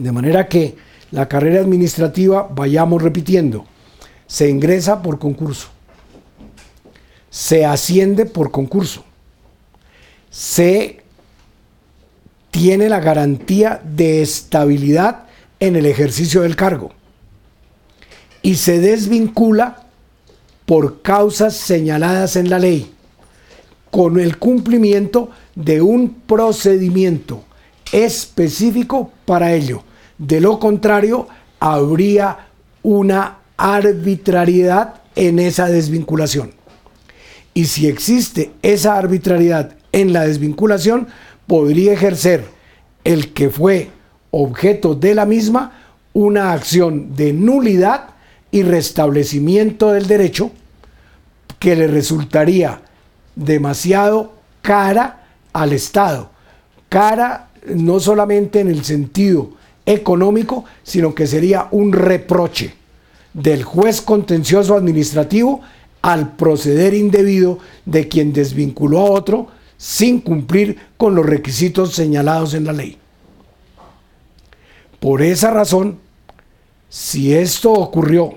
De manera que la carrera administrativa, vayamos repitiendo, se ingresa por concurso, se asciende por concurso, se tiene la garantía de estabilidad en el ejercicio del cargo y se desvincula por causas señaladas en la ley con el cumplimiento de un procedimiento específico para ello. De lo contrario, habría una arbitrariedad en esa desvinculación. Y si existe esa arbitrariedad en la desvinculación, podría ejercer el que fue objeto de la misma una acción de nulidad y restablecimiento del derecho que le resultaría demasiado cara al Estado. Cara no solamente en el sentido económico, sino que sería un reproche del juez contencioso administrativo al proceder indebido de quien desvinculó a otro sin cumplir con los requisitos señalados en la ley. Por esa razón, si esto ocurrió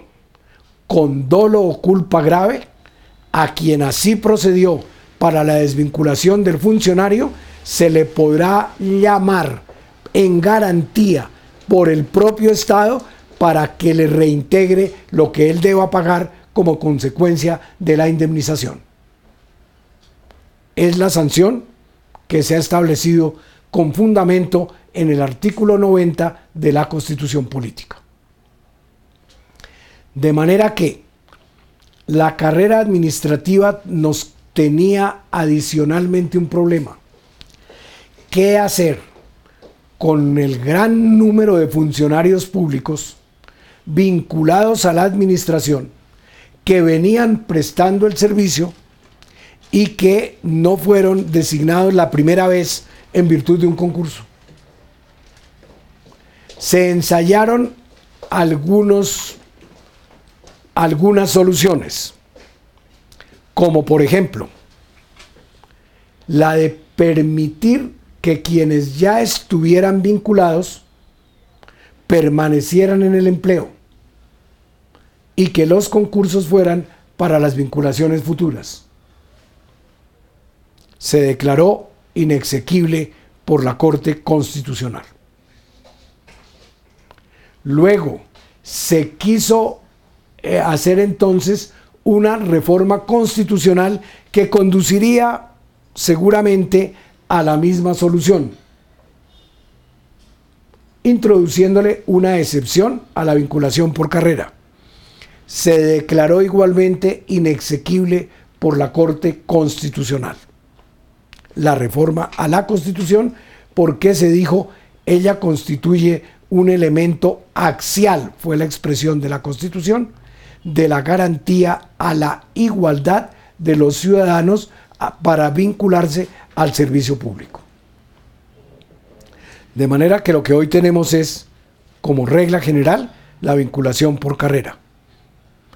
con dolo o culpa grave, a quien así procedió para la desvinculación del funcionario, se le podrá llamar en garantía por el propio Estado para que le reintegre lo que él deba pagar como consecuencia de la indemnización es la sanción que se ha establecido con fundamento en el artículo 90 de la Constitución Política. De manera que la carrera administrativa nos tenía adicionalmente un problema. ¿Qué hacer con el gran número de funcionarios públicos vinculados a la administración que venían prestando el servicio y que no fueron designados la primera vez en virtud de un concurso. Se ensayaron algunos, algunas soluciones, como por ejemplo la de permitir que quienes ya estuvieran vinculados permanecieran en el empleo y que los concursos fueran para las vinculaciones futuras se declaró inexequible por la Corte Constitucional. Luego, se quiso eh, hacer entonces una reforma constitucional que conduciría seguramente a la misma solución, introduciéndole una excepción a la vinculación por carrera. Se declaró igualmente inexequible por la Corte Constitucional la reforma a la Constitución porque se dijo ella constituye un elemento axial, fue la expresión de la Constitución, de la garantía a la igualdad de los ciudadanos para vincularse al servicio público. De manera que lo que hoy tenemos es, como regla general, la vinculación por carrera,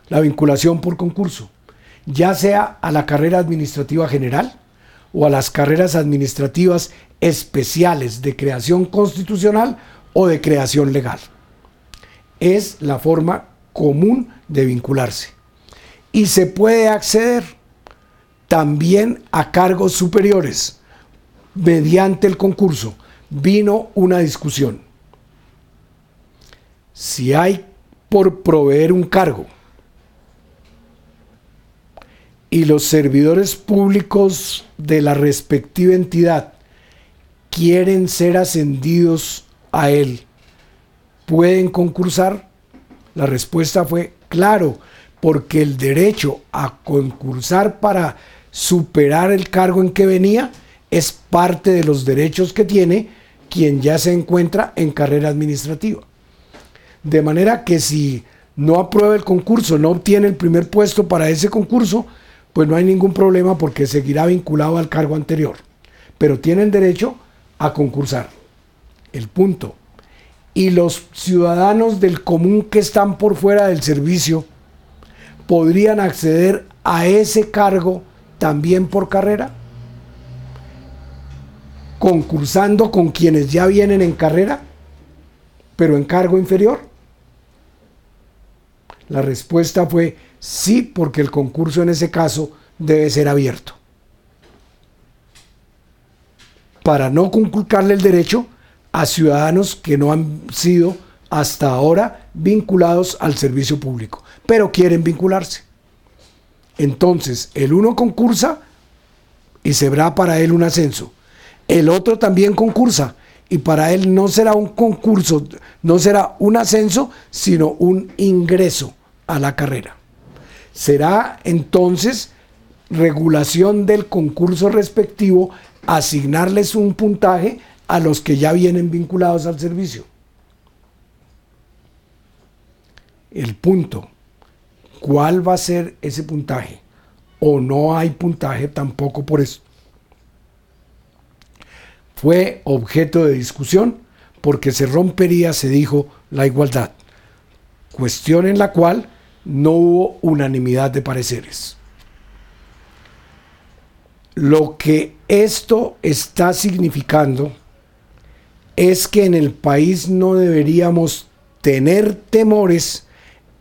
la vinculación por concurso, ya sea a la carrera administrativa general, o a las carreras administrativas especiales de creación constitucional o de creación legal. Es la forma común de vincularse. Y se puede acceder también a cargos superiores mediante el concurso. Vino una discusión. Si hay por proveer un cargo y los servidores públicos de la respectiva entidad quieren ser ascendidos a él, ¿pueden concursar? La respuesta fue claro, porque el derecho a concursar para superar el cargo en que venía es parte de los derechos que tiene quien ya se encuentra en carrera administrativa. De manera que si no aprueba el concurso, no obtiene el primer puesto para ese concurso, pues no hay ningún problema porque seguirá vinculado al cargo anterior. Pero tienen derecho a concursar. El punto. Y los ciudadanos del común que están por fuera del servicio podrían acceder a ese cargo también por carrera, concursando con quienes ya vienen en carrera. pero en cargo inferior? La respuesta fue sí, porque el concurso en ese caso debe ser abierto. Para no conculcarle el derecho a ciudadanos que no han sido hasta ahora vinculados al servicio público, pero quieren vincularse. Entonces, el uno concursa y se verá para él un ascenso. El otro también concursa y para él no será un concurso, no será un ascenso, sino un ingreso a la carrera. Será entonces regulación del concurso respectivo asignarles un puntaje a los que ya vienen vinculados al servicio. El punto, ¿cuál va a ser ese puntaje? O no hay puntaje tampoco por eso fue objeto de discusión porque se rompería, se dijo, la igualdad, cuestión en la cual no hubo unanimidad de pareceres. Lo que esto está significando es que en el país no deberíamos tener temores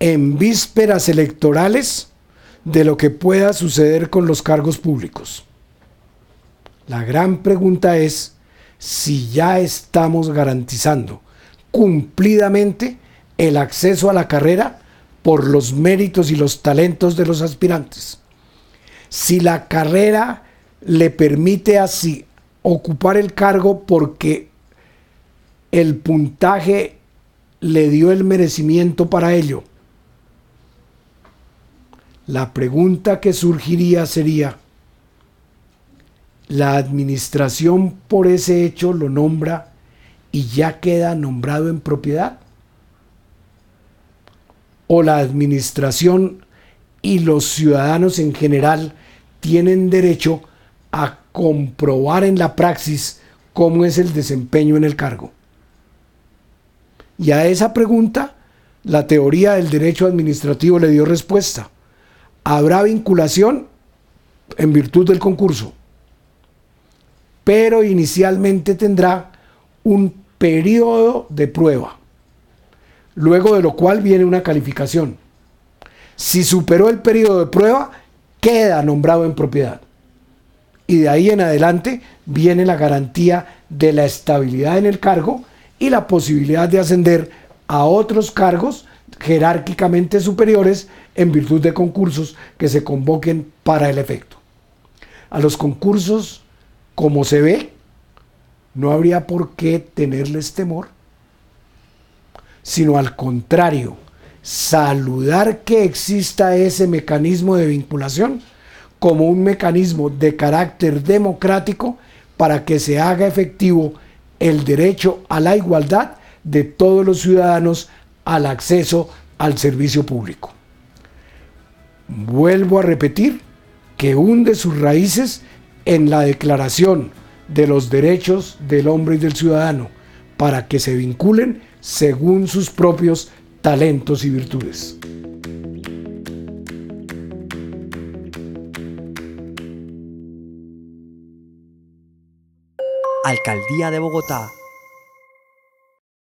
en vísperas electorales de lo que pueda suceder con los cargos públicos. La gran pregunta es, si ya estamos garantizando cumplidamente el acceso a la carrera por los méritos y los talentos de los aspirantes. Si la carrera le permite así ocupar el cargo porque el puntaje le dio el merecimiento para ello. La pregunta que surgiría sería, la administración por ese hecho lo nombra y ya queda nombrado en propiedad. O la administración y los ciudadanos en general tienen derecho a comprobar en la praxis cómo es el desempeño en el cargo. Y a esa pregunta, la teoría del derecho administrativo le dio respuesta. Habrá vinculación en virtud del concurso pero inicialmente tendrá un periodo de prueba, luego de lo cual viene una calificación. Si superó el periodo de prueba, queda nombrado en propiedad. Y de ahí en adelante viene la garantía de la estabilidad en el cargo y la posibilidad de ascender a otros cargos jerárquicamente superiores en virtud de concursos que se convoquen para el efecto. A los concursos como se ve, no habría por qué tenerles temor, sino al contrario, saludar que exista ese mecanismo de vinculación como un mecanismo de carácter democrático para que se haga efectivo el derecho a la igualdad de todos los ciudadanos al acceso al servicio público. Vuelvo a repetir que hunde sus raíces en la Declaración de los Derechos del Hombre y del Ciudadano para que se vinculen según sus propios talentos y virtudes. Alcaldía de Bogotá